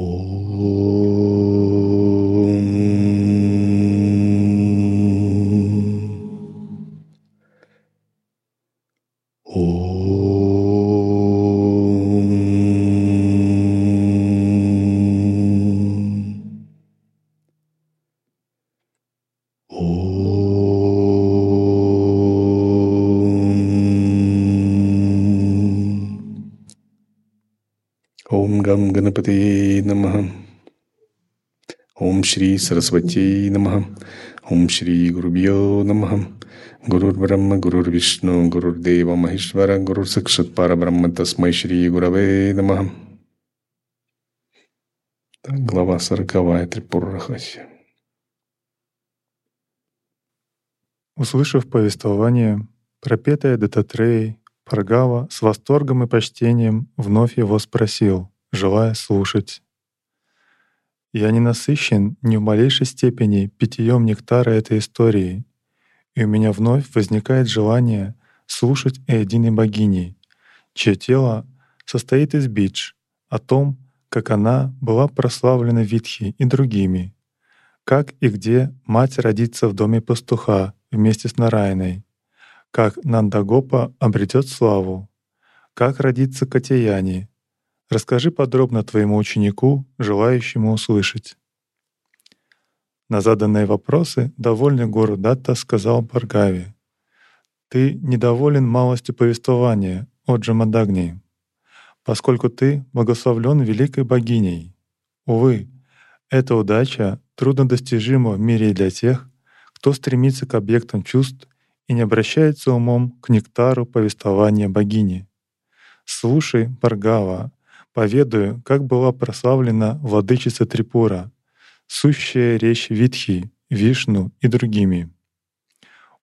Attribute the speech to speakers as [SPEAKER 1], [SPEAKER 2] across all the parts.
[SPEAKER 1] Oh. Шри Сарасвати Намахам. Ом Шри Гурубьо Намахам. Гурур Брахма, Гурур Вишну, Гурур Дева Махишвара, Гурур Сакшат Парабрахма Тасмай Шри Гураве Намахам. Глава сороковая трипуррахаси.
[SPEAKER 2] Услышав повествование, пропетая Дататреей, Паргава с восторгом и почтением вновь его спросил, желая слушать. Я не насыщен ни в малейшей степени питьем нектара этой истории, и у меня вновь возникает желание слушать о единой богине, чье тело состоит из бидж, о том, как она была прославлена Витхи и другими, как и где мать родится в доме пастуха вместе с Нарайной, как Нандагопа обретет славу, как родится Катяяни, Расскажи подробно твоему ученику, желающему услышать. На заданные вопросы довольный Гуру Датта сказал Баргави, «Ты недоволен малостью повествования, о Джамадагни, поскольку ты благословлен великой богиней. Увы, эта удача труднодостижима в мире для тех, кто стремится к объектам чувств и не обращается умом к нектару повествования богини. Слушай, Баргава, поведаю, как была прославлена владычица Трипура, сущая речь Витхи, Вишну и другими.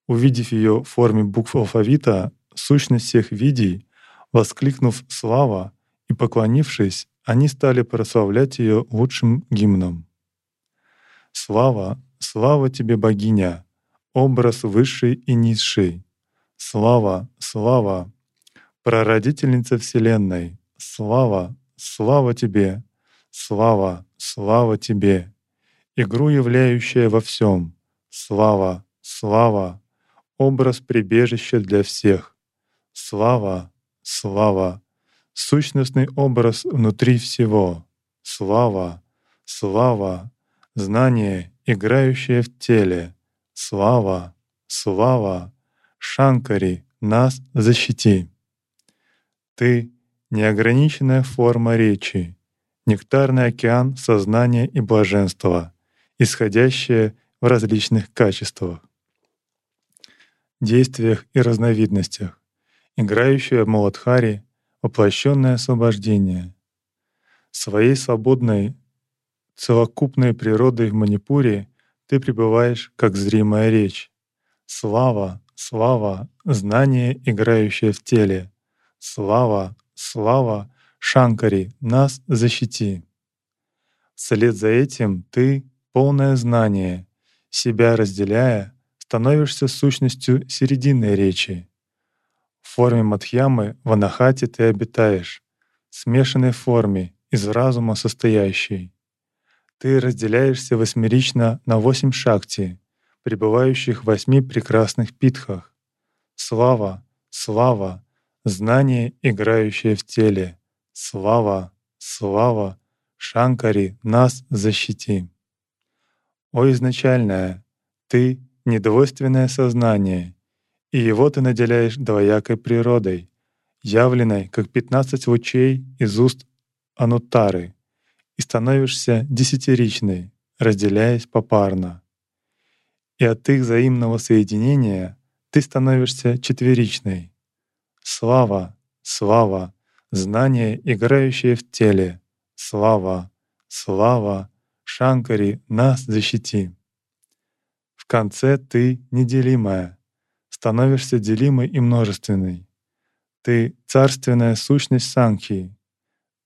[SPEAKER 2] Увидев ее в форме букв алфавита, сущность всех видей, воскликнув «Слава!» и поклонившись, они стали прославлять ее лучшим гимном. «Слава! Слава тебе, богиня! Образ высший и низший! Слава! Слава! Прародительница Вселенной! Слава! Слава Тебе! Слава, слава Тебе! Игру, являющая во всем. Слава, слава! Образ прибежища для всех. Слава, слава! Сущностный образ внутри всего. Слава, слава! Знание, играющее в теле. Слава, слава! Шанкари, нас защити! Ты неограниченная форма речи, нектарный океан сознания и блаженства, исходящее в различных качествах, действиях и разновидностях, играющее в Маладхари воплощенное освобождение. Своей свободной, целокупной природой в Манипуре ты пребываешь как зримая речь. Слава, слава, знание, играющее в теле. Слава, слава Шанкари, нас защити. Вслед за этим ты, полное знание, себя разделяя, становишься сущностью серединной речи. В форме Мадхьямы в Анахате ты обитаешь, в смешанной форме, из разума состоящей. Ты разделяешься восьмерично на восемь шакти, пребывающих в восьми прекрасных питхах. Слава, слава, знание, играющее в теле. Слава, слава, Шанкари, нас защити. О изначальное, ты — недвойственное сознание, и его ты наделяешь двоякой природой, явленной как пятнадцать лучей из уст Анутары, и становишься десятиричной, разделяясь попарно. И от их взаимного соединения ты становишься четверичной, Слава, слава, знание, играющее в теле. Слава, слава, Шанкари, нас защити. В конце ты неделимая, становишься делимой и множественной. Ты — царственная сущность Санхи.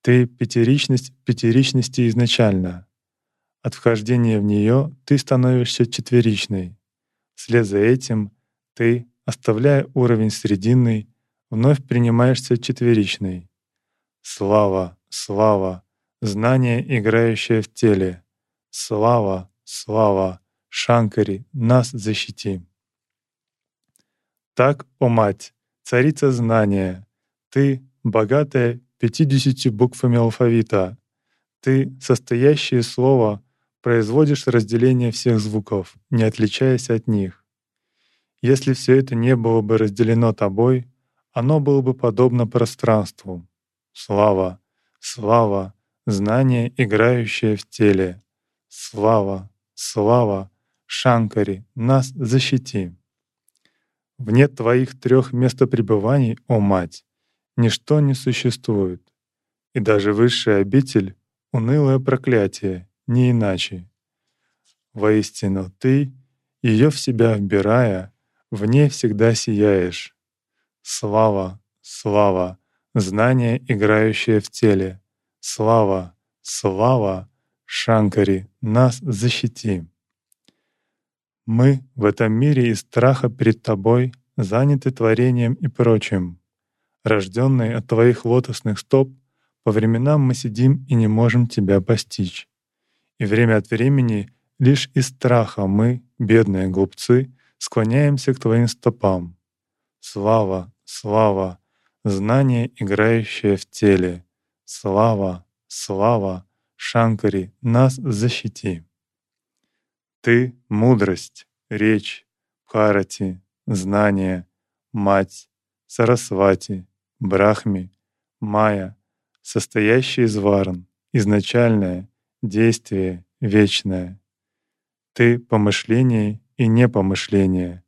[SPEAKER 2] Ты — пятеричность пятеричности изначально. От вхождения в нее ты становишься четверичной. Вслед за этим ты, оставляя уровень срединный, вновь принимаешься четверичной. Слава, слава, знание, играющее в теле. Слава, слава, Шанкари, нас защити. Так, о мать, царица знания, ты, богатая пятидесятью буквами алфавита, ты, состоящее слово, производишь разделение всех звуков, не отличаясь от них. Если все это не было бы разделено тобой, оно было бы подобно пространству. Слава, слава, знание, играющее в теле. Слава, слава, Шанкари, нас защити. Вне твоих трех местопребываний, о Мать, ничто не существует, и даже высшая обитель — унылое проклятие, не иначе. Воистину, ты, ее в себя вбирая, в ней всегда сияешь. Слава, слава, знание, играющее в теле. Слава, слава, Шанкари, нас защити. Мы в этом мире из страха перед Тобой заняты творением и прочим. Рожденные от Твоих лотосных стоп, по временам мы сидим и не можем Тебя постичь. И время от времени лишь из страха мы, бедные глупцы, склоняемся к Твоим стопам. Слава, слава, знание, играющее в теле. Слава, слава, Шанкари, нас защити. Ты — мудрость, речь, Бхарати, знание, мать, Сарасвати, Брахми, Майя, состоящий из варн, изначальное, действие, вечное. Ты — помышление и непомышление,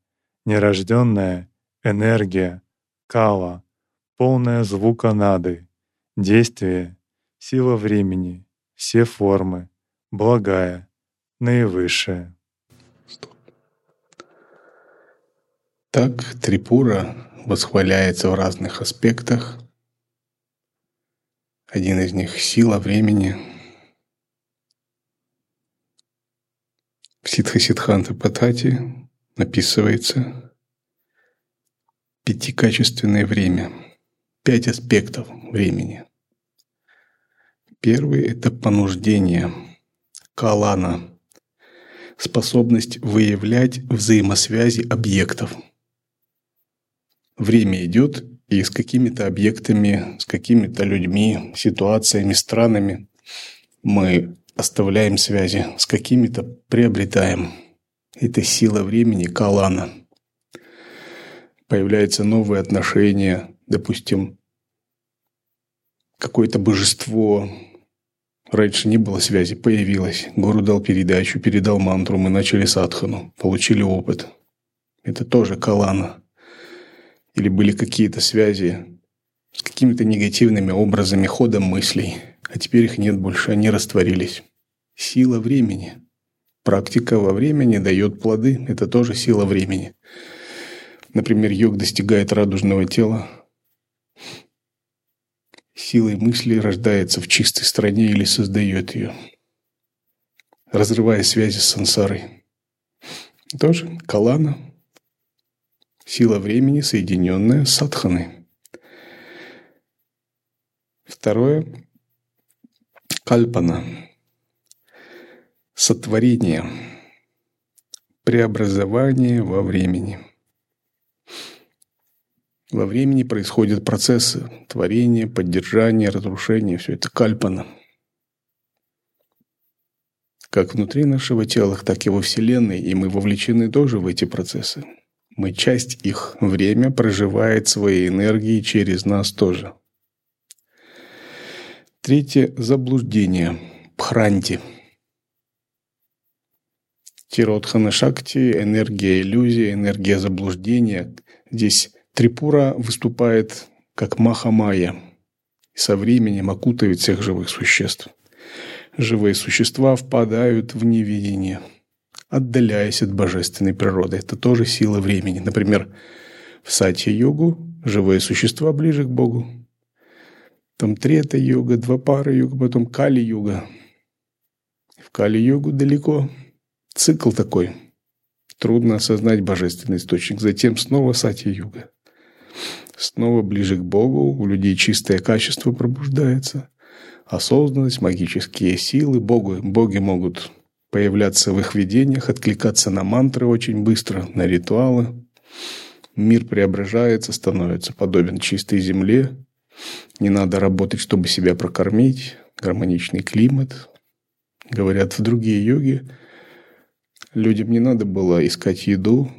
[SPEAKER 2] нерожденная энергия, кала, полная звука нады, действие, сила времени, все формы, благая, наивысшая.
[SPEAKER 1] Так Трипура восхваляется в разных аспектах. Один из них — сила времени — В Ситха-Ситханта Патати описывается пятикачественное время, пять аспектов времени. Первый — это понуждение, калана, способность выявлять взаимосвязи объектов. Время идет, и с какими-то объектами, с какими-то людьми, ситуациями, странами мы оставляем связи, с какими-то приобретаем. Это сила времени Калана. Появляются новые отношения, допустим, какое-то божество. Раньше не было связи, появилось. Гуру дал передачу, передал мантру, мы начали садхану, получили опыт. Это тоже Калана. Или были какие-то связи с какими-то негативными образами, ходом мыслей – а теперь их нет больше, они растворились. Сила времени. Практика во времени дает плоды, это тоже сила времени. Например, йог достигает радужного тела, силой мысли рождается в чистой стране или создает ее, разрывая связи с сансарой. Тоже калана, сила времени, соединенная с садханой. Второе Кальпана. Сотворение. Преобразование во времени. Во времени происходят процессы творения, поддержания, разрушения. Все это кальпана. Как внутри нашего тела, так и во Вселенной. И мы вовлечены тоже в эти процессы. Мы часть их. Время проживает свои энергии через нас тоже. Третье – заблуждение. Пхранти. Тиротхана Шакти, энергия иллюзии, энергия заблуждения. Здесь Трипура выступает как Махамая и со временем окутывает всех живых существ. Живые существа впадают в невидение, отдаляясь от божественной природы. Это тоже сила времени. Например, в сати-йогу живые существа ближе к Богу, там трета-йога, два пара йога, потом кали-йога. В кали-йогу далеко. Цикл такой. Трудно осознать божественный источник. Затем снова сати-йога. Снова ближе к Богу, у людей чистое качество пробуждается. осознанность, магические силы. Боги, боги могут появляться в их видениях, откликаться на мантры очень быстро, на ритуалы. Мир преображается, становится подобен чистой земле. Не надо работать, чтобы себя прокормить. Гармоничный климат. Говорят в другие йоги, людям не надо было искать еду,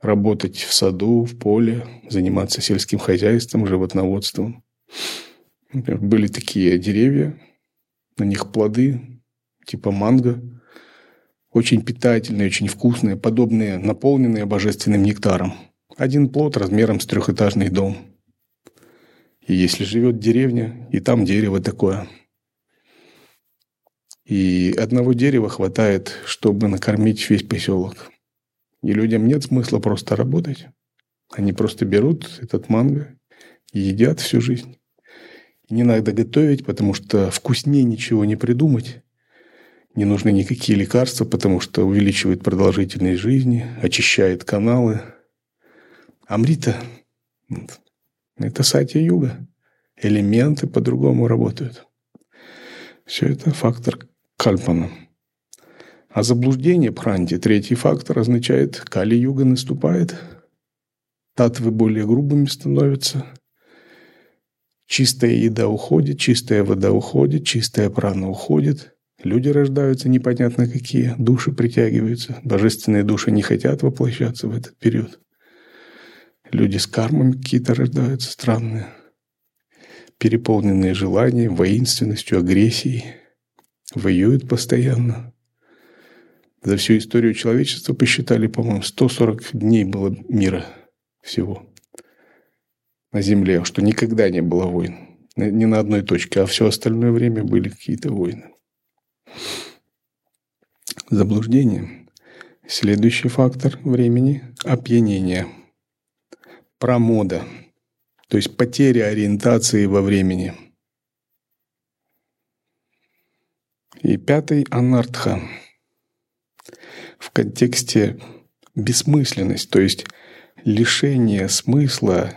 [SPEAKER 1] работать в саду, в поле, заниматься сельским хозяйством, животноводством. Были такие деревья, на них плоды, типа манго, очень питательные, очень вкусные, подобные, наполненные божественным нектаром. Один плод размером с трехэтажный дом. И если живет деревня, и там дерево такое. И одного дерева хватает, чтобы накормить весь поселок. И людям нет смысла просто работать. Они просто берут этот манго едят всю жизнь. И не надо готовить, потому что вкуснее ничего не придумать. Не нужны никакие лекарства, потому что увеличивает продолжительность жизни, очищает каналы. Амрита – это сатья-юга. Элементы по-другому работают. Все это фактор кальпана. А заблуждение пхранти, третий фактор, означает кали-юга наступает, татвы более грубыми становятся, чистая еда уходит, чистая вода уходит, чистая прана уходит, люди рождаются непонятно какие, души притягиваются, божественные души не хотят воплощаться в этот период. Люди с кармами какие-то рождаются странные, переполненные желанием, воинственностью, агрессией, воюют постоянно – за всю историю человечества посчитали, по-моему, 140 дней было мира всего на Земле, что никогда не было войн. Ни на одной точке, а все остальное время были какие-то войны. Заблуждение. Следующий фактор времени – опьянение. Промода, то есть потеря ориентации во времени. И пятый – анартха – в контексте бессмысленность, то есть лишение смысла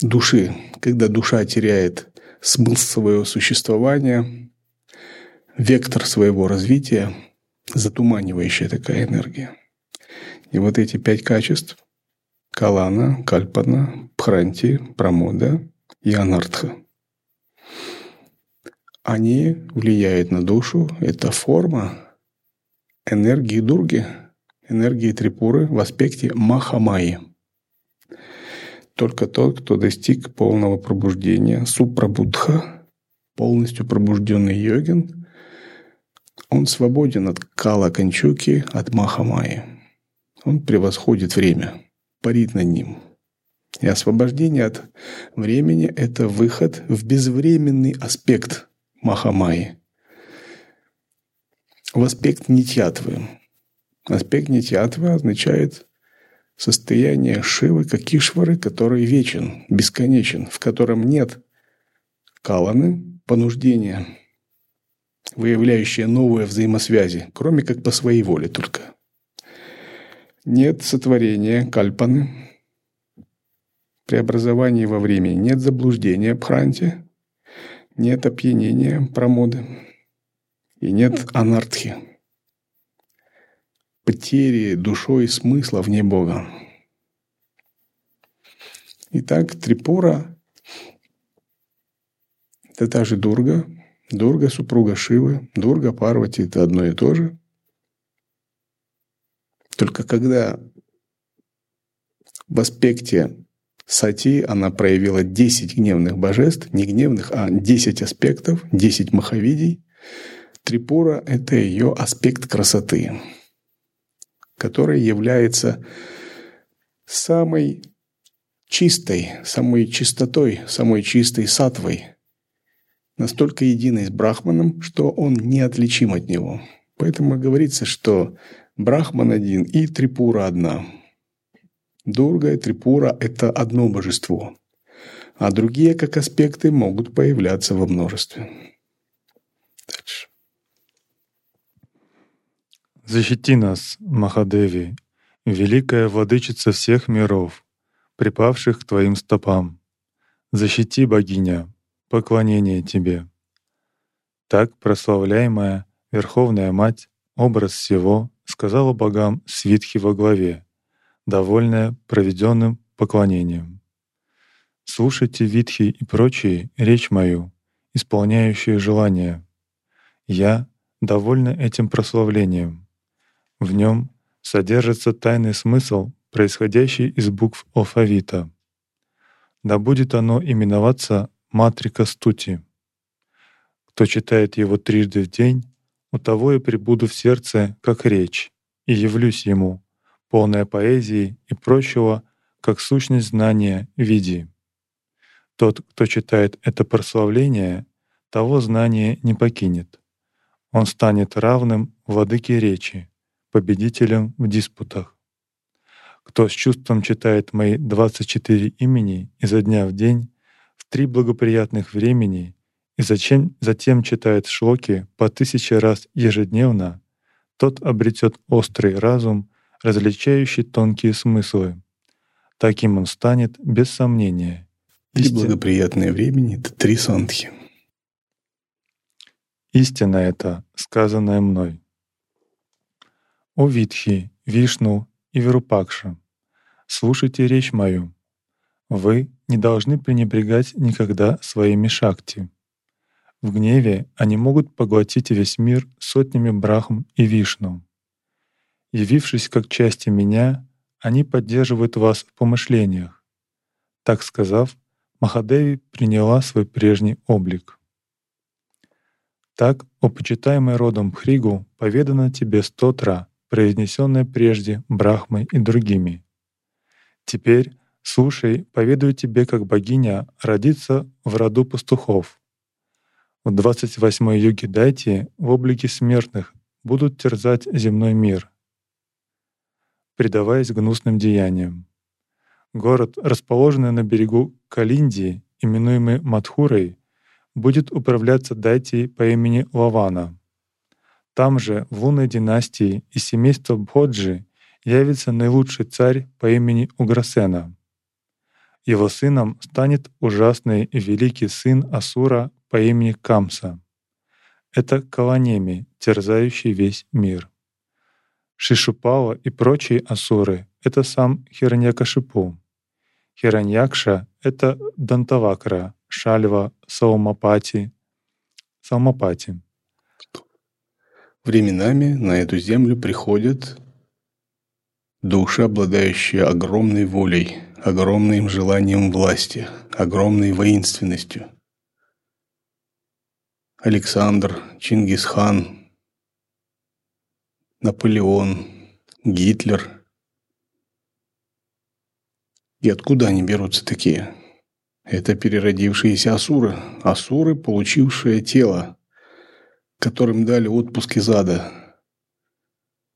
[SPEAKER 1] души, когда душа теряет смысл своего существования, вектор своего развития, затуманивающая такая энергия. И вот эти пять качеств – Калана, Кальпана, Пхранти, Прамода и Анартха – они влияют на душу. Это форма энергии Дурги, энергии Трипуры в аспекте Махамаи. Только тот, кто достиг полного пробуждения, супрабудха, полностью пробужденный йогин, он свободен от Кала Канчуки, от Махамаи. Он превосходит время, парит над ним. И освобождение от времени – это выход в безвременный аспект Махамаи. В аспект нитьятвы. Аспект нитьятвы означает состояние Шивы, как Ишвары, который вечен, бесконечен, в котором нет каланы, понуждения, выявляющие новые взаимосвязи, кроме как по своей воле только. Нет сотворения кальпаны, преобразования во времени, нет заблуждения пхранти, нет опьянения, промоды. И нет анартхи. Потери душой смысла вне Бога. Итак, Трипура – это та же Дурга. Дурга – супруга Шивы. Дурга, Парвати – это одно и то же. Только когда в аспекте Сати она проявила 10 гневных божеств, не гневных, а 10 аспектов, 10 маховидий. Трипура – это ее аспект красоты, который является самой чистой, самой чистотой, самой чистой сатвой, настолько единой с Брахманом, что он неотличим от него. Поэтому говорится, что Брахман один и Трипура одна – Дурга и Трипура – это одно божество, а другие, как аспекты, могут появляться во множестве. Дальше.
[SPEAKER 2] Защити нас, Махадеви, великая владычица всех миров, припавших к Твоим стопам. Защити, богиня, поклонение тебе. Так прославляемая Верховная Мать, образ всего, сказала богам свитхи во главе, довольная проведенным поклонением. Слушайте витхи и прочие речь мою, исполняющие желания. Я довольна этим прославлением. В нем содержится тайный смысл, происходящий из букв алфавита. Да будет оно именоваться матрика стути. Кто читает его трижды в день, у того и прибуду в сердце, как речь, и явлюсь ему, полная поэзии и прочего, как сущность знания види. Тот, кто читает это прославление, того знание не покинет. Он станет равным владыке речи, победителем в диспутах. Кто с чувством читает мои 24 имени изо дня в день, в три благоприятных времени, и зачем, затем читает шлоки по тысяче раз ежедневно, тот обретет острый разум, различающий тонкие смыслы. Таким он станет без сомнения.
[SPEAKER 1] Три благоприятные времени — это три сантхи.
[SPEAKER 2] Истина это, сказанная мной. О Витхи, Вишну и Верупакша, слушайте речь мою. Вы не должны пренебрегать никогда своими шакти. В гневе они могут поглотить весь мир сотнями брахм и вишну. Явившись как части меня, они поддерживают вас в помышлениях. Так сказав, Махадеви приняла свой прежний облик. Так, о почитаемый родом Хригу, поведано тебе стотра, произнесенное прежде Брахмой и другими. Теперь, слушай, поведаю тебе, как богиня родится в роду пастухов, в 28-й юге Дайте в облике смертных будут терзать земной мир, предаваясь гнусным деяниям. Город, расположенный на берегу Калиндии, именуемый Мадхурой, будет управляться Дайтией по имени Лавана. Там же, в лунной династии из семейства Бходжи явится наилучший царь по имени Уграсена. Его сыном станет ужасный и великий сын Асура по имени Камса. Это Каланеми, терзающий весь мир. Шишупала и прочие асуры — это сам Хираньякашипу. Хираньякша — это Дантавакра, Шальва, Саумапати, Саумапати.
[SPEAKER 1] Временами на эту землю приходят души, обладающие огромной волей, огромным желанием власти, огромной воинственностью — Александр, Чингисхан, Наполеон, Гитлер. И откуда они берутся такие? Это переродившиеся асуры. Асуры, получившие тело, которым дали отпуск из ада,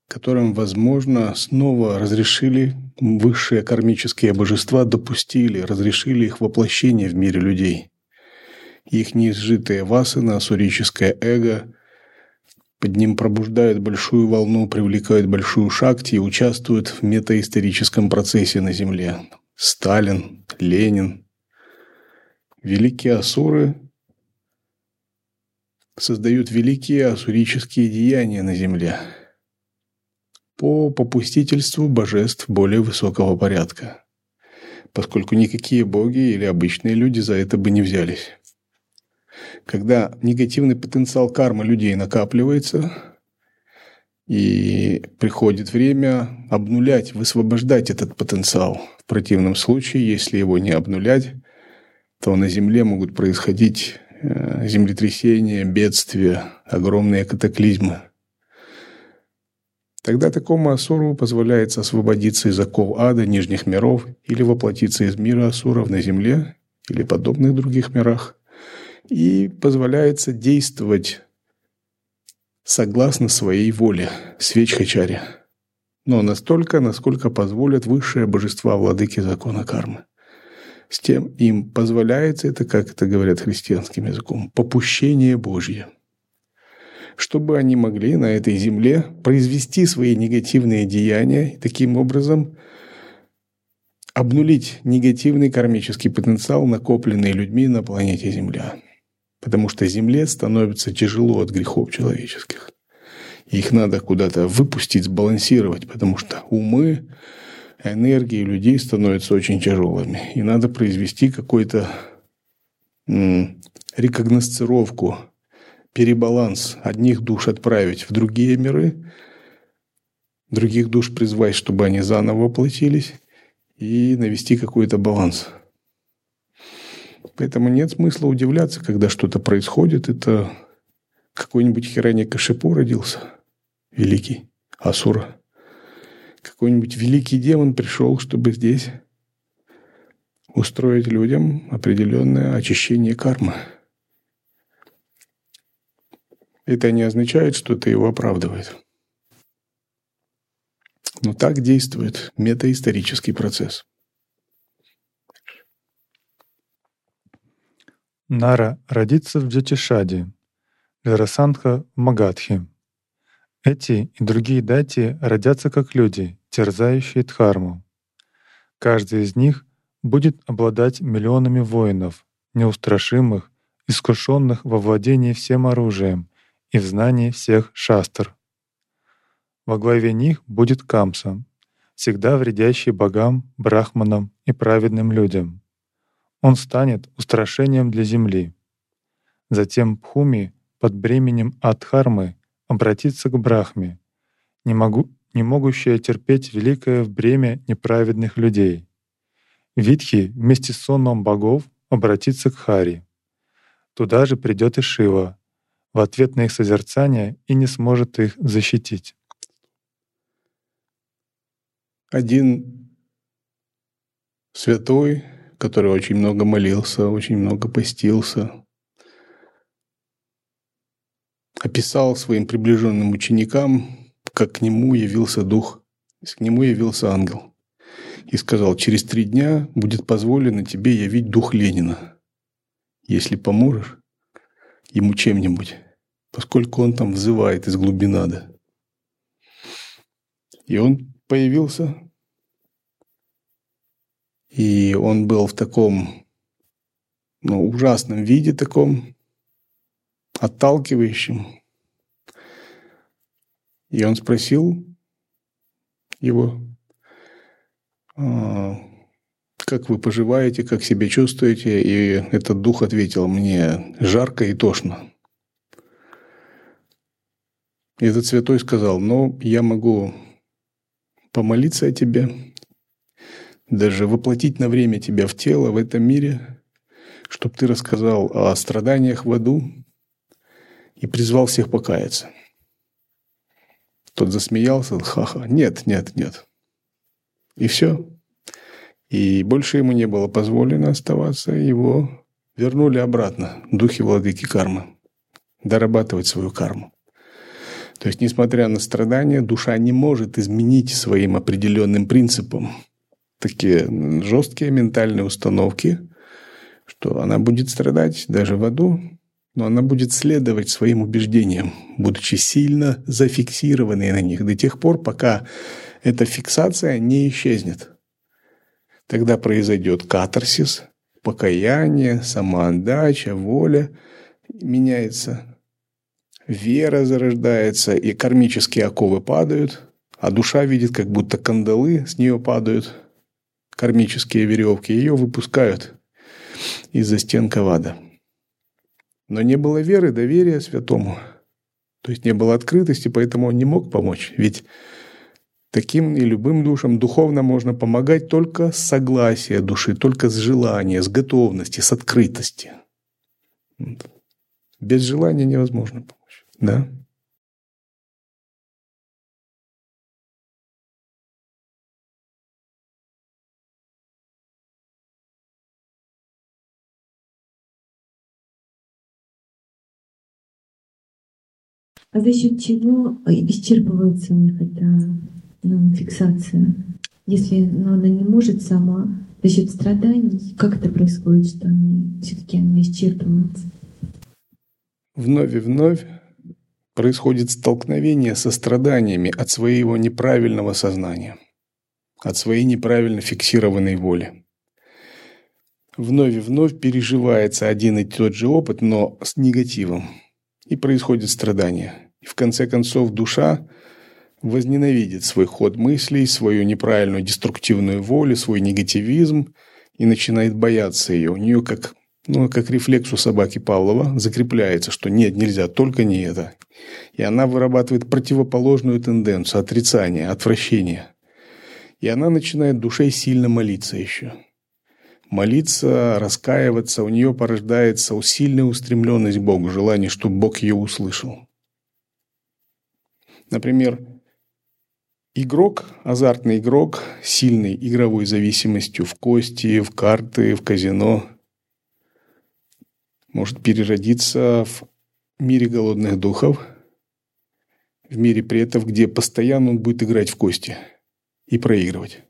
[SPEAKER 1] которым, возможно, снова разрешили высшие кармические божества, допустили, разрешили их воплощение в мире людей – их неизжитые васаны, асурическое эго под ним пробуждают большую волну, привлекают большую шакти и участвуют в метаисторическом процессе на Земле. Сталин, Ленин. Великие асуры создают великие асурические деяния на Земле по попустительству божеств более высокого порядка, поскольку никакие боги или обычные люди за это бы не взялись когда негативный потенциал кармы людей накапливается, и приходит время обнулять, высвобождать этот потенциал. В противном случае, если его не обнулять, то на Земле могут происходить э, землетрясения, бедствия, огромные катаклизмы. Тогда такому асуру позволяется освободиться из оков ада, нижних миров, или воплотиться из мира асуров на Земле или подобных других мирах – и позволяется действовать согласно своей воле, свечхачаре. Но настолько, насколько позволят высшие божества владыки закона кармы. С тем им позволяется это, как это говорят христианским языком, попущение Божье. Чтобы они могли на этой земле произвести свои негативные деяния и таким образом обнулить негативный кармический потенциал, накопленный людьми на планете Земля. Потому что Земле становится тяжело от грехов человеческих. Их надо куда-то выпустить, сбалансировать, потому что умы, энергии людей становятся очень тяжелыми. И надо произвести какой-то рекогносцировку, перебаланс. Одних душ отправить в другие миры, других душ призвать, чтобы они заново воплотились, и навести какой-то баланс. Поэтому нет смысла удивляться, когда что-то происходит. Это какой-нибудь Хирани Кашипу родился, великий Асура. Какой-нибудь великий демон пришел, чтобы здесь устроить людям определенное очищение кармы. Это не означает, что это его оправдывает. Но так действует метаисторический процесс.
[SPEAKER 2] Нара родится в Джатишаде, Джарасандха в Магадхе. Эти и другие дати родятся как люди, терзающие Дхарму. Каждый из них будет обладать миллионами воинов, неустрашимых, искушенных во владении всем оружием и в знании всех шастр. Во главе них будет Камса, всегда вредящий богам, брахманам и праведным людям. Он станет устрашением для земли. Затем Пхуми под бременем Адхармы обратится к Брахме, не, могу, не могущая терпеть великое бремя неправедных людей. Витхи вместе с сонмом богов обратится к Хари. Туда же придет и Шива в ответ на их созерцание и не сможет их защитить.
[SPEAKER 1] Один святой, который очень много молился, очень много постился, описал своим приближенным ученикам, как к нему явился дух, к нему явился ангел. И сказал, через три дня будет позволено тебе явить дух Ленина, если поможешь ему чем-нибудь, поскольку он там взывает из глубины. И он появился, и он был в таком ну, ужасном виде таком, отталкивающим. И он спросил его, «А, как вы поживаете, как себя чувствуете? И этот дух ответил мне, жарко и тошно. И этот святой сказал, ну, я могу помолиться о тебе, даже воплотить на время тебя в тело в этом мире, чтобы ты рассказал о страданиях в аду, и призвал всех покаяться. Тот засмеялся, ха-ха, нет, нет, нет. И все. И больше ему не было позволено оставаться, его вернули обратно, духи владыки кармы, дорабатывать свою карму. То есть, несмотря на страдания, душа не может изменить своим определенным принципам такие жесткие ментальные установки, что она будет страдать даже в аду, но она будет следовать своим убеждениям, будучи сильно зафиксированной на них до тех пор, пока эта фиксация не исчезнет. Тогда произойдет катарсис, покаяние, самоотдача, воля меняется, вера зарождается, и кармические оковы падают, а душа видит, как будто кандалы с нее падают, кармические веревки, ее выпускают из-за стен Кавада. Но не было веры, доверия святому. То есть не было открытости, поэтому он не мог помочь. Ведь таким и любым душам духовно можно помогать только с согласия души, только с желания, с готовности, с открытости. Без желания невозможно помочь. Да?
[SPEAKER 3] За счет чего исчерпывается у них эта ну, фиксация? Если ну, она не может сама, за счет страданий, как это происходит, что они все-таки она исчерпывается?
[SPEAKER 1] Вновь и вновь происходит столкновение со страданиями от своего неправильного сознания. от своей неправильно фиксированной воли. Вновь и вновь переживается один и тот же опыт, но с негативом. И происходит страдание. И в конце концов душа возненавидит свой ход мыслей, свою неправильную деструктивную волю, свой негативизм и начинает бояться ее. У нее как, ну, как рефлекс у собаки Павлова закрепляется, что нет, нельзя, только не это. И она вырабатывает противоположную тенденцию, отрицание, отвращение. И она начинает душой сильно молиться еще. Молиться, раскаиваться, у нее порождается усиленная устремленность к Богу, желание, чтобы Бог ее услышал. Например, игрок, азартный игрок, сильный игровой зависимостью в кости, в карты, в казино, может переродиться в мире голодных духов, в мире предков, где постоянно он будет играть в кости и проигрывать.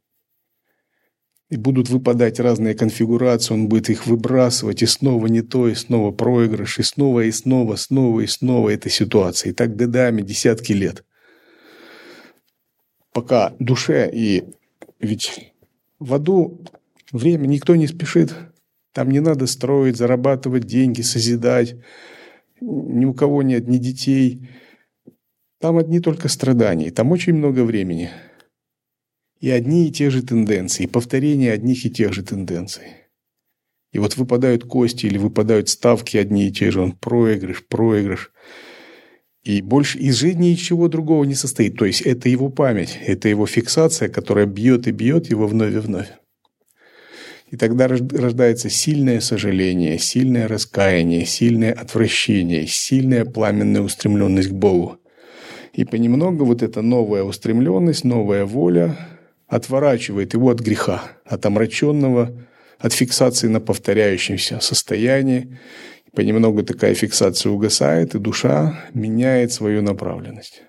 [SPEAKER 1] И будут выпадать разные конфигурации, он будет их выбрасывать, и снова не то, и снова проигрыш, и снова, и снова, снова, и снова эта ситуация. И так годами, десятки лет. Пока душе и... Ведь в аду время никто не спешит. Там не надо строить, зарабатывать деньги, созидать. Ни у кого нет ни детей. Там одни только страдания. Там очень много времени. И одни и те же тенденции, повторение одних и тех же тенденций. И вот выпадают кости или выпадают ставки одни и те же, он проигрыш, проигрыш. И больше из жизни ничего другого не состоит. То есть это его память, это его фиксация, которая бьет и бьет его вновь и вновь. И тогда рождается сильное сожаление, сильное раскаяние, сильное отвращение, сильная пламенная устремленность к Богу. И понемногу вот эта новая устремленность, новая воля отворачивает его от греха, от омраченного, от фиксации на повторяющемся состоянии. Понемногу такая фиксация угасает, и душа меняет свою направленность.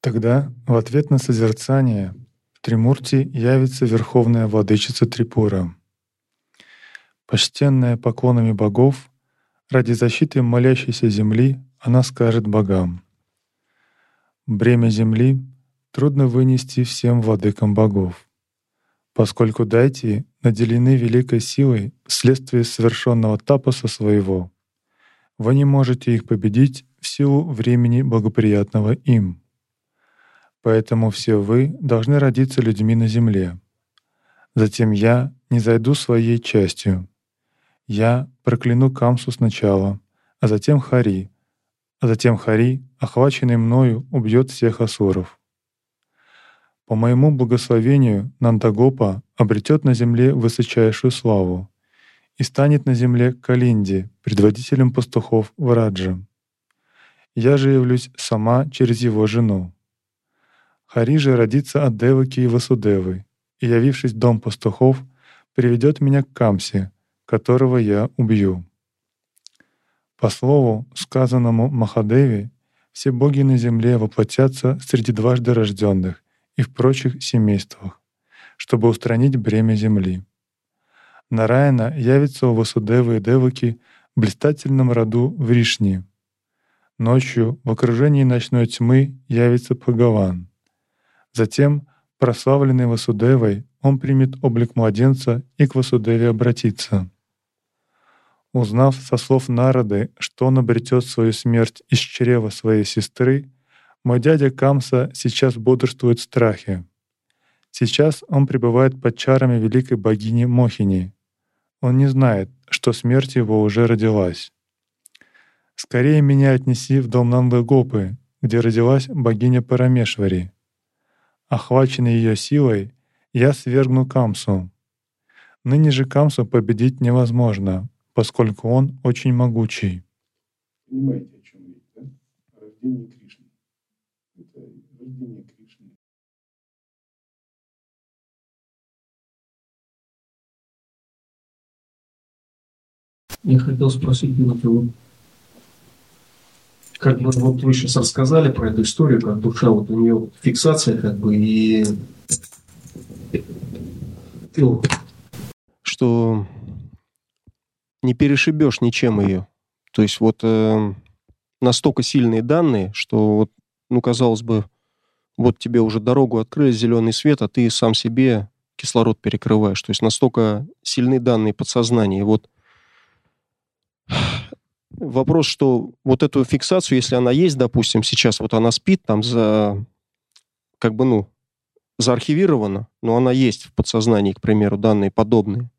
[SPEAKER 2] Тогда в ответ на созерцание в Тримурти явится Верховная Владычица Трипура – Почтенная поклонами богов, ради защиты молящейся земли она скажет богам. Бремя земли трудно вынести всем владыкам богов, поскольку дайте наделены великой силой вследствие совершенного тапоса своего. Вы не можете их победить в силу времени благоприятного им. Поэтому все вы должны родиться людьми на земле. Затем я не зайду своей частью, я прокляну Камсу сначала, а затем Хари, а затем Хари, охваченный мною, убьет всех асуров. По моему благословению Нандагопа обретет на земле высочайшую славу и станет на земле Калинди, предводителем пастухов в Радже. Я же явлюсь сама через его жену. Хари же родится от Деваки и Васудевы, и, явившись в дом пастухов, приведет меня к Камсе, которого я убью. По слову, сказанному Махадеви, все боги на земле воплотятся среди дважды рожденных и в прочих семействах, чтобы устранить бремя земли. Нараяна явится у Васудевы и Деваки в блистательном роду в Ришни. Ночью в окружении ночной тьмы явится Пагаван. Затем, прославленный Васудевой, он примет облик младенца и к Васудеве обратится. Узнав со слов Народы, что он обретет свою смерть из чрева своей сестры, мой дядя Камса сейчас бодрствует в страхе. Сейчас он пребывает под чарами великой богини Мохини. Он не знает, что смерть его уже родилась. Скорее меня отнеси в дом Нандагопы, где родилась богиня Парамешвари. Охваченный ее силой, я свергну Камсу. Ныне же Камсу победить невозможно, поскольку он очень могучий.
[SPEAKER 1] Понимаете, о чем речь, да? О рождении Кришны. Это рождение Кришны.
[SPEAKER 4] Я хотел спросить, вот, вот, как бы вот вы сейчас рассказали про эту историю, как душа, вот у нее фиксация как бы и
[SPEAKER 5] что не перешибешь ничем ее. То есть вот э, настолько сильные данные, что вот, ну, казалось бы, вот тебе уже дорогу открыли, зеленый свет, а ты сам себе кислород перекрываешь. То есть настолько сильны данные подсознания. И вот вопрос, что вот эту фиксацию, если она есть, допустим, сейчас вот она спит там за, как бы, ну, заархивирована, но она есть в подсознании, к примеру, данные подобные.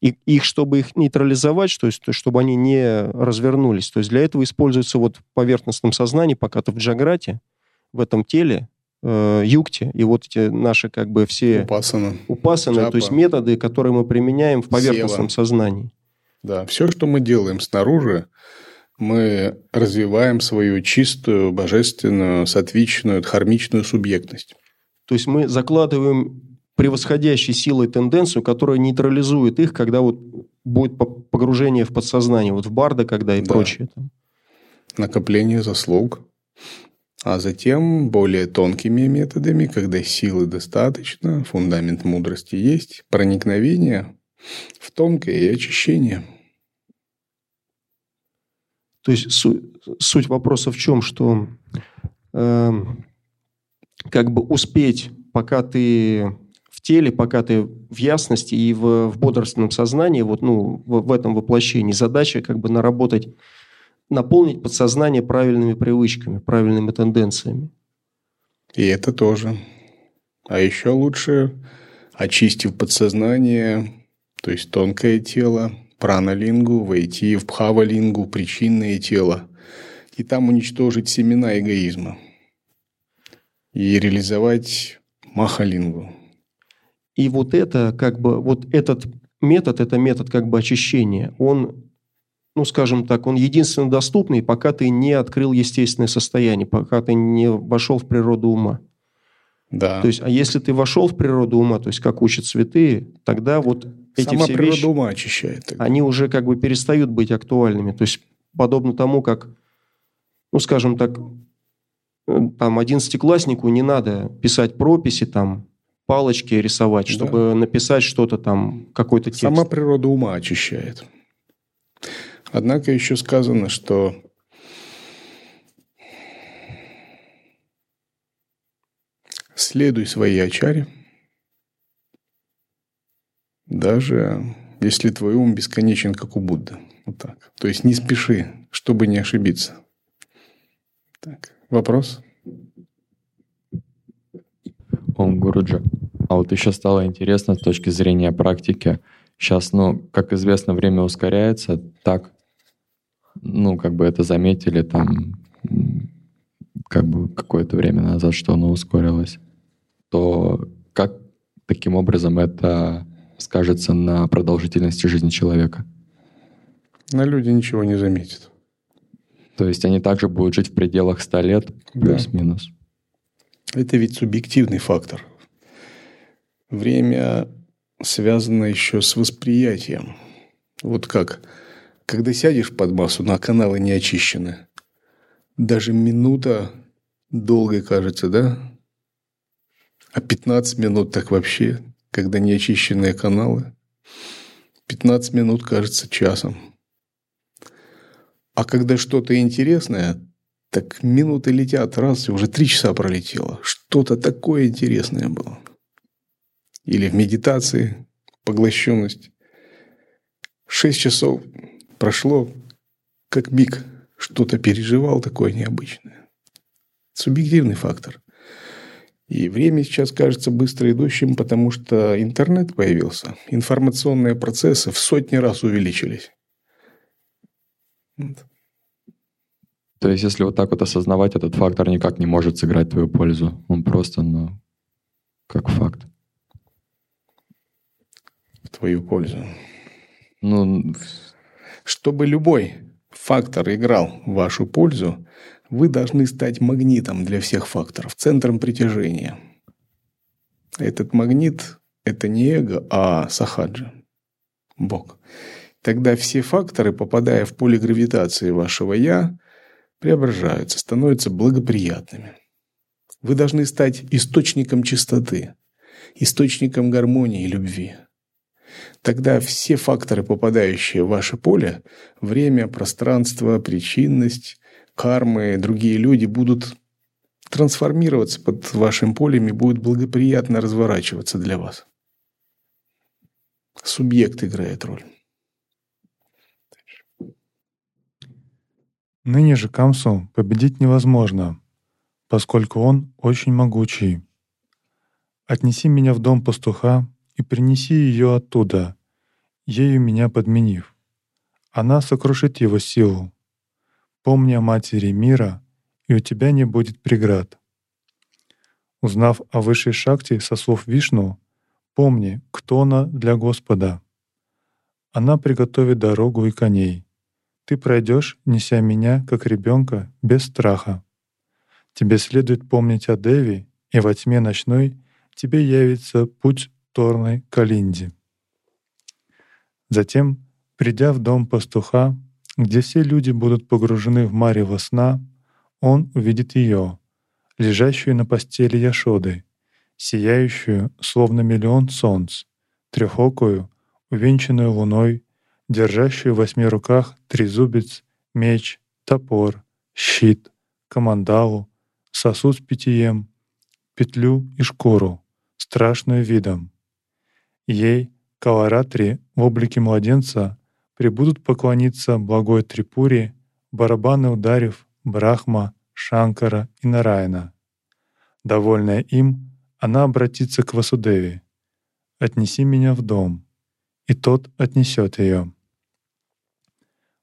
[SPEAKER 5] И их, чтобы их нейтрализовать, то есть чтобы они не развернулись, то есть для этого используется вот в поверхностном сознании, пока ты в джаграте, в этом теле, э, юкте, и вот эти наши как бы все...
[SPEAKER 1] Упасаны.
[SPEAKER 5] Упасаны, то есть методы, которые мы применяем в поверхностном Сева. сознании.
[SPEAKER 1] Да, все, что мы делаем снаружи, мы развиваем свою чистую, божественную, сатвичную, дхармичную субъектность.
[SPEAKER 5] То есть мы закладываем превосходящей силой тенденцию, которая нейтрализует их, когда вот будет погружение в подсознание, вот в барда, когда и да. прочее.
[SPEAKER 1] Накопление заслуг. А затем более тонкими методами, когда силы достаточно, фундамент мудрости есть, проникновение в тонкое и очищение.
[SPEAKER 5] То есть суть, суть вопроса в чем, что э, как бы успеть, пока ты теле, пока ты в ясности и в, в бодрственном сознании, вот ну в, в этом воплощении задача как бы наработать, наполнить подсознание правильными привычками, правильными тенденциями.
[SPEAKER 1] И это тоже. А еще лучше, очистив подсознание, то есть тонкое тело, пранолингу, войти в пхавалингу, причинное тело, и там уничтожить семена эгоизма и реализовать махалингу.
[SPEAKER 5] И вот это, как бы, вот этот метод, это метод как бы очищения, он, ну, скажем так, он единственно доступный, пока ты не открыл естественное состояние, пока ты не вошел в природу ума.
[SPEAKER 1] Да.
[SPEAKER 5] То есть, а если ты вошел в природу ума, то есть, как учат святые, тогда вот эти
[SPEAKER 1] Сама
[SPEAKER 5] все
[SPEAKER 1] природа
[SPEAKER 5] вещи,
[SPEAKER 1] ума очищает.
[SPEAKER 5] Тогда. Они уже как бы перестают быть актуальными. То есть, подобно тому, как, ну, скажем так, э, там, одиннадцатикласснику не надо писать прописи, там, палочки рисовать, чтобы да. написать что-то там, какой-то текст.
[SPEAKER 1] Сама природа ума очищает. Однако еще сказано, что следуй своей очаре, даже если твой ум бесконечен, как у Будды. Вот так. То есть не спеши, чтобы не ошибиться. Так, вопрос?
[SPEAKER 6] Ом Гуруджа. А вот еще стало интересно с точки зрения практики. Сейчас, ну, как известно, время ускоряется, так, ну, как бы это заметили там, как бы какое-то время назад, что оно ускорилось то как таким образом это скажется на продолжительности жизни человека?
[SPEAKER 1] На люди ничего не заметят.
[SPEAKER 6] То есть они также будут жить в пределах 100 лет, плюс-минус.
[SPEAKER 1] Это ведь субъективный фактор. Время связано еще с восприятием. Вот как, когда сядешь под массу, на каналы не очищены, даже минута долгой кажется, да? А 15 минут так вообще, когда неочищенные каналы. 15 минут кажется часом. А когда что-то интересное, так минуты летят, раз, и уже три часа пролетело. Что-то такое интересное было. Или в медитации поглощенность. Шесть часов прошло, как миг. Что-то переживал такое необычное. Субъективный фактор. И время сейчас кажется быстро идущим, потому что интернет появился. Информационные процессы в сотни раз увеличились.
[SPEAKER 6] Вот. То есть, если вот так вот осознавать, этот фактор никак не может сыграть твою пользу. Он просто, ну, как факт.
[SPEAKER 1] В твою пользу.
[SPEAKER 6] Ну,
[SPEAKER 1] чтобы любой фактор играл в вашу пользу, вы должны стать магнитом для всех факторов, центром притяжения. Этот магнит – это не эго, а сахаджа, Бог. Тогда все факторы, попадая в поле гравитации вашего «я», преображаются, становятся благоприятными. Вы должны стать источником чистоты, источником гармонии и любви. Тогда все факторы, попадающие в ваше поле, время, пространство, причинность, кармы, другие люди будут трансформироваться под вашим полем и будут благоприятно разворачиваться для вас. Субъект играет роль.
[SPEAKER 2] Ныне же Камсу победить невозможно, поскольку он очень могучий. Отнеси меня в дом пастуха и принеси ее оттуда, ею меня подменив. Она сокрушит его силу. Помни о матери мира, и у тебя не будет преград. Узнав о высшей шакте со слов Вишну, помни, кто она для Господа. Она приготовит дорогу и коней. Ты пройдешь, неся меня, как ребенка, без страха. Тебе следует помнить о Деви, и во тьме ночной — тебе явится путь Торной Калинди. Затем, придя в дом пастуха, где все люди будут погружены в марево сна, он увидит ее, лежащую на постели Яшоды, сияющую, словно миллион солнц, трехокую, увенчанную луной, держащую в восьми руках трезубец, меч, топор, щит, командалу, сосуд с питьем, петлю и шкуру, страшную видом. Ей, Каларатри, в облике младенца, прибудут поклониться благой Трипуре, барабаны ударив Брахма, Шанкара и Нараяна. Довольная им, она обратится к Васудеве. «Отнеси меня в дом», и тот отнесет ее.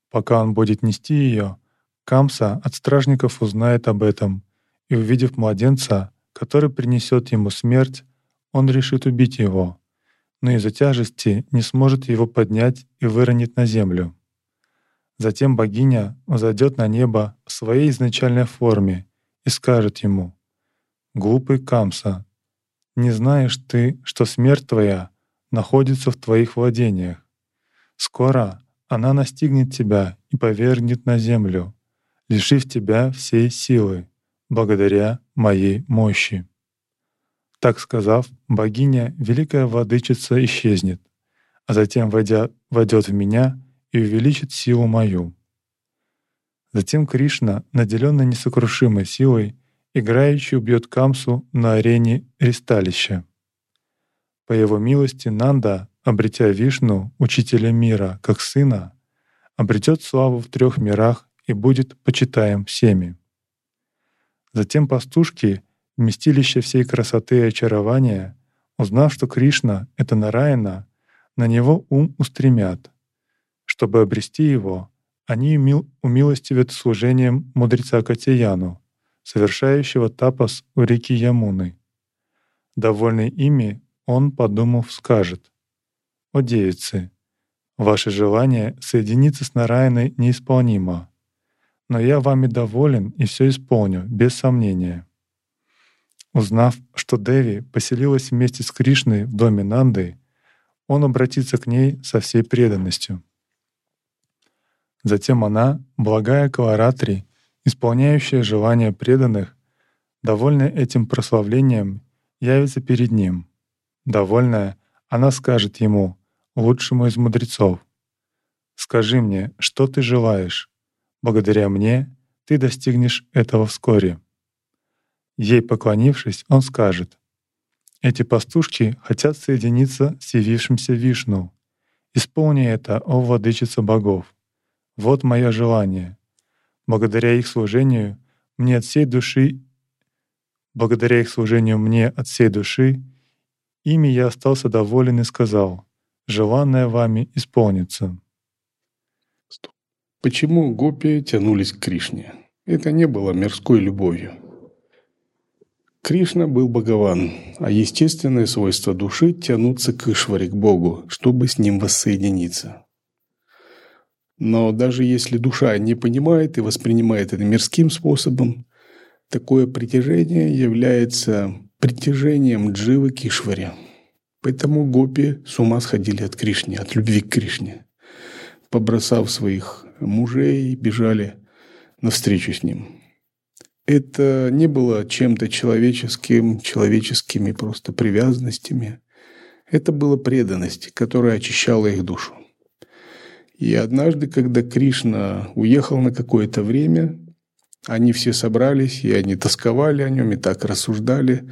[SPEAKER 2] Пока он будет нести ее, Камса от стражников узнает об этом и, увидев младенца, который принесет ему смерть, он решит убить его, но из-за тяжести не сможет его поднять и выронит на землю. Затем богиня взойдет на небо в своей изначальной форме и скажет ему, «Глупый Камса, не знаешь ты, что смерть твоя находится в твоих владениях. Скоро она настигнет тебя и повергнет на землю, лишив тебя всей силы, благодаря моей мощи». Так сказав, богиня, великая владычица, исчезнет, а затем, войдя, войдет в меня и увеличит силу мою. Затем Кришна, наделенный несокрушимой силой, играючи убьет Камсу на арене ристалища. По его милости Нанда, обретя Вишну, учителя мира, как сына, обретет славу в трех мирах и будет почитаем всеми. Затем пастушки вместилище всей красоты и очарования, узнав, что Кришна — это Нараяна, на него ум устремят. Чтобы обрести его, они умилостивят служением мудреца Катяяну, совершающего тапас у реки Ямуны. Довольный ими, он, подумав, скажет, «О девицы, ваше желание соединиться с Нараяной неисполнимо, но я вами доволен и все исполню, без сомнения». Узнав, что Деви поселилась вместе с Кришной в доме Нанды, он обратится к ней со всей преданностью. Затем она, благая Каларатри, исполняющая желания преданных, довольная этим прославлением, явится перед ним. Довольная, она скажет ему, лучшему из мудрецов, «Скажи мне, что ты желаешь? Благодаря мне ты достигнешь этого вскоре». Ей поклонившись, он скажет, «Эти пастушки хотят соединиться с явившимся Вишну. Исполни это, о владычица богов. Вот мое желание. Благодаря их служению мне от всей души Благодаря их служению мне от всей души, ими я остался доволен и сказал, «Желанное вами исполнится».
[SPEAKER 1] Почему гопи тянулись к Кришне? Это не было мирской любовью. Кришна был Бхагаван, а естественное свойство души – тянуться к Ишваре, к Богу, чтобы с ним воссоединиться. Но даже если душа не понимает и воспринимает это мирским способом, такое притяжение является притяжением дживы к Ишваре. Поэтому гопи с ума сходили от Кришны, от любви к Кришне. Побросав своих мужей, бежали навстречу с ним – это не было чем-то человеческим, человеческими просто привязанностями. Это была преданность, которая очищала их душу. И однажды, когда Кришна уехал на какое-то время, они все собрались, и они тосковали о нем, и так рассуждали,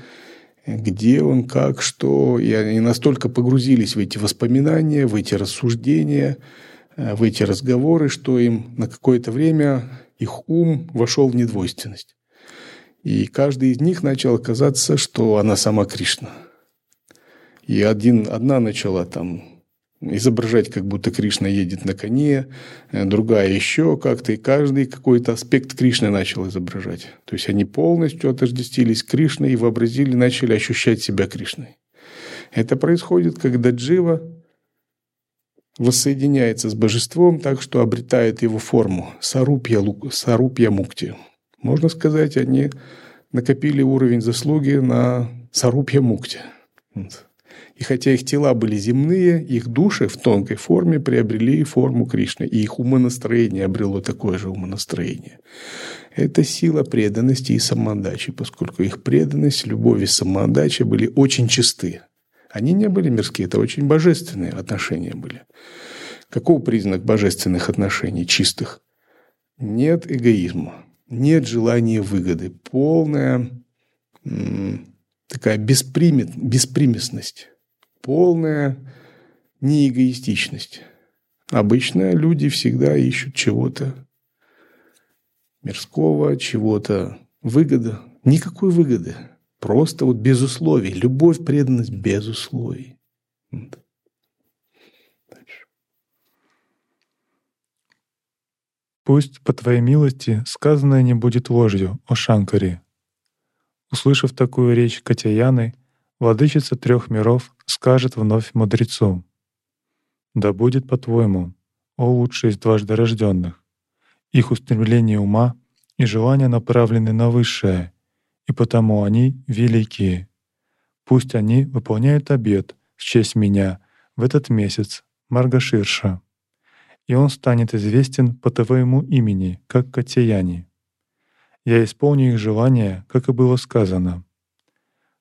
[SPEAKER 1] где он, как, что. И они настолько погрузились в эти воспоминания, в эти рассуждения, в эти разговоры, что им на какое-то время их ум вошел в недвойственность. И каждый из них начал казаться, что она сама Кришна. И один, одна начала там изображать, как будто Кришна едет на коне, э, другая еще как-то, и каждый какой-то аспект Кришны начал изображать. То есть они полностью отождествились Кришной и вообразили, начали ощущать себя Кришной. Это происходит, когда Джива воссоединяется с божеством так, что обретает его форму сарупья, сарупья мукти. Можно сказать, они накопили уровень заслуги на сарупья мукти. Вот. И хотя их тела были земные, их души в тонкой форме приобрели форму Кришны, и их умонастроение обрело такое же умонастроение. Это сила преданности и самоотдачи, поскольку их преданность, любовь и самоотдача были очень чисты. Они не были мирские, это очень божественные отношения были. Каков признак божественных отношений, чистых? Нет эгоизма, нет желания выгоды, полная такая беспримет, беспримесность полная неэгоистичность. Обычно люди всегда ищут чего-то мирского, чего-то выгоды. Никакой выгоды. Просто вот без условий. Любовь, преданность без условий.
[SPEAKER 2] Пусть по Твоей милости сказанное не будет ложью, о Шанкаре. Услышав такую речь Катяяны, владычица трех миров скажет вновь мудрецу, «Да будет по-твоему, о лучший из дважды рожденных, их устремление ума и желания направлены на высшее, и потому они великие. Пусть они выполняют обет в честь меня в этот месяц, Маргаширша, и он станет известен по твоему имени, как Катяяни. Я исполню их желания, как и было сказано.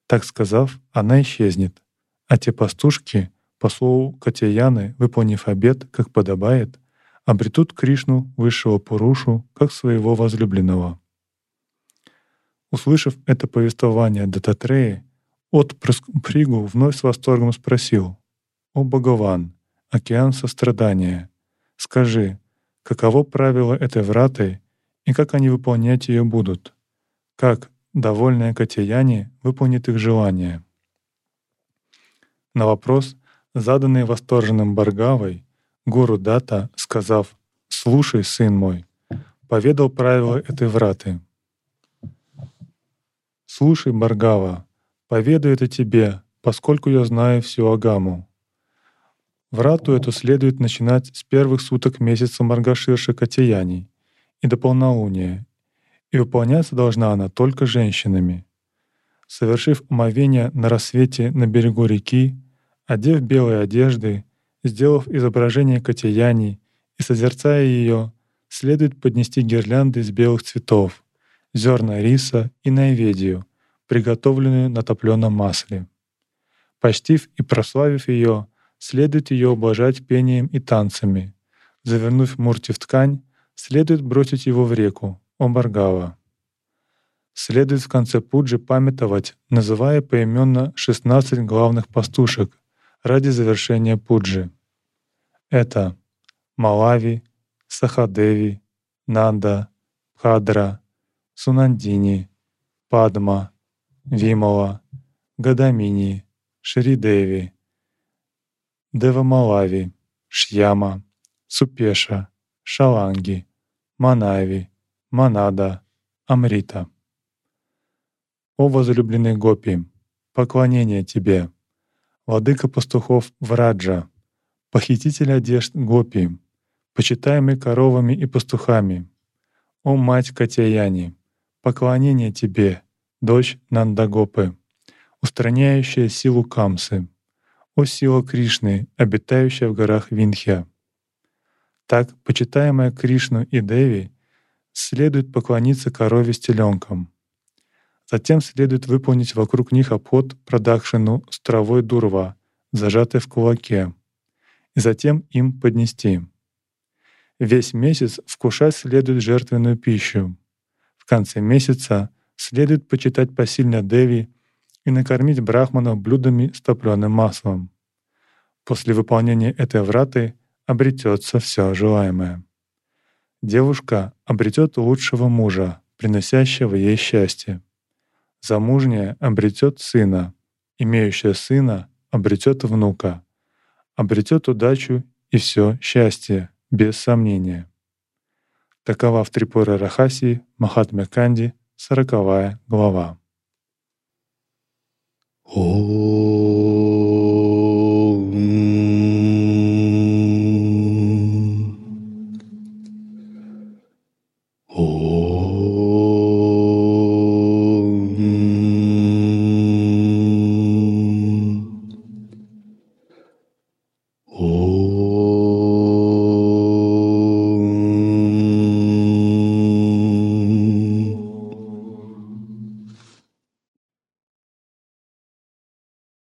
[SPEAKER 2] Так сказав, она исчезнет, а те пастушки, по слову Катяяны, выполнив обет, как подобает, обретут Кришну, высшего Пурушу, как своего возлюбленного. Услышав это повествование Дататреи, от Пригу вновь с восторгом спросил, «О Богован, океан сострадания, скажи, каково правило этой враты и как они выполнять ее будут? Как, довольная Катяяне, выполнит их желание?» На вопрос, заданный восторженным Баргавой, гуру Дата, сказав «Слушай, сын мой», поведал правила этой враты. «Слушай, Баргава, поведаю это тебе, поскольку я знаю всю Агаму. Врату эту следует начинать с первых суток месяца Маргаширши Катияний и до полнолуния, и выполняться должна она только женщинами. Совершив омовение на рассвете на берегу реки, одев белые одежды, сделав изображение Катяяни и созерцая ее, следует поднести гирлянды из белых цветов, зерна риса и найведию, приготовленную на топленом масле. Почтив и прославив ее, следует ее ублажать пением и танцами. Завернув мурти в ткань, следует бросить его в реку, Омбаргава. Следует в конце пуджи памятовать, называя поименно 16 главных пастушек, ради завершения пуджи. Это Малави, Сахадеви, Нанда, Хадра, Сунандини, Падма, Вимала, Гадамини, Шридеви, Девамалави, Шьяма, Супеша, Шаланги, Манави, Манада, Амрита. О возлюбленный Гопи, поклонение Тебе, владыка пастухов Враджа, похититель одежд Гопи, почитаемый коровами и пастухами. О мать Катяяни, поклонение тебе, дочь Нандагопы, устраняющая силу Камсы. О сила Кришны, обитающая в горах Винхья. Так, почитаемая Кришну и Деви, следует поклониться корове с теленком. Затем следует выполнить вокруг них обход продакшину с травой дурва, зажатое в кулаке, и затем им поднести. Весь месяц вкушать следует жертвенную пищу. В конце месяца следует почитать посильно Деви и накормить брахманов блюдами с топленым маслом. После выполнения этой враты обретется все желаемое. Девушка обретет лучшего мужа, приносящего ей счастье. Замужняя обретет сына, имеющая сына обретет внука, обретет удачу и все счастье, без сомнения. Такова в Трипура Рахаси Махатме Канди, сороковая глава.
[SPEAKER 1] О.